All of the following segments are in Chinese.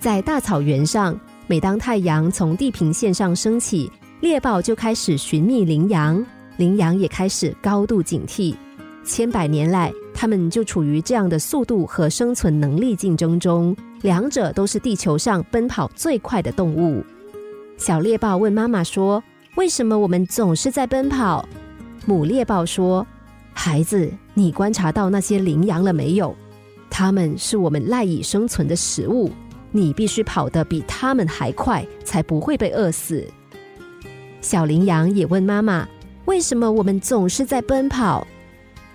在大草原上，每当太阳从地平线上升起，猎豹就开始寻觅羚羊，羚羊也开始高度警惕。千百年来，它们就处于这样的速度和生存能力竞争中，两者都是地球上奔跑最快的动物。小猎豹问妈妈说：“为什么我们总是在奔跑？”母猎豹说：“孩子，你观察到那些羚羊了没有？它们是我们赖以生存的食物，你必须跑得比他们还快，才不会被饿死。”小羚羊也问妈妈：“为什么我们总是在奔跑？”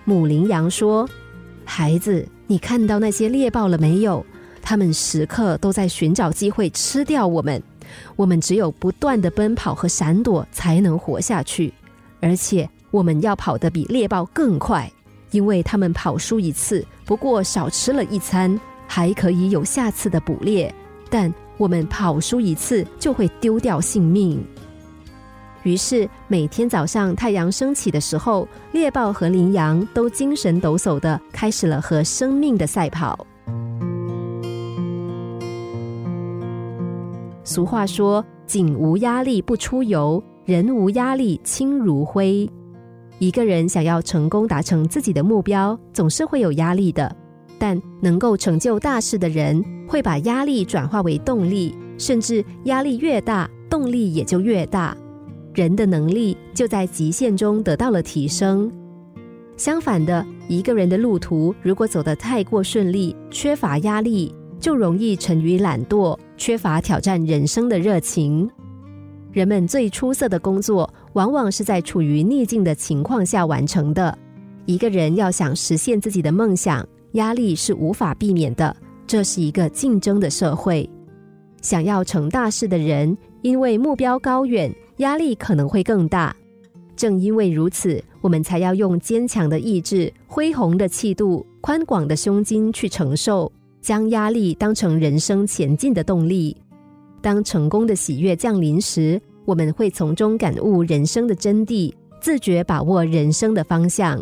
母羚羊说：“孩子，你看到那些猎豹了没有？它们时刻都在寻找机会吃掉我们。我们只有不断的奔跑和闪躲，才能活下去。而且，我们要跑得比猎豹更快，因为他们跑输一次，不过少吃了一餐，还可以有下次的捕猎。但我们跑输一次，就会丢掉性命。”于是每天早上太阳升起的时候，猎豹和羚羊都精神抖擞的开始了和生命的赛跑。俗话说：“井无压力不出油，人无压力轻如灰。”一个人想要成功达成自己的目标，总是会有压力的。但能够成就大事的人，会把压力转化为动力，甚至压力越大，动力也就越大。人的能力就在极限中得到了提升。相反的，一个人的路途如果走得太过顺利，缺乏压力，就容易沉于懒惰，缺乏挑战人生的热情。人们最出色的工作，往往是在处于逆境的情况下完成的。一个人要想实现自己的梦想，压力是无法避免的。这是一个竞争的社会，想要成大事的人，因为目标高远。压力可能会更大，正因为如此，我们才要用坚强的意志、恢宏的气度、宽广的胸襟去承受，将压力当成人生前进的动力。当成功的喜悦降临时，我们会从中感悟人生的真谛，自觉把握人生的方向。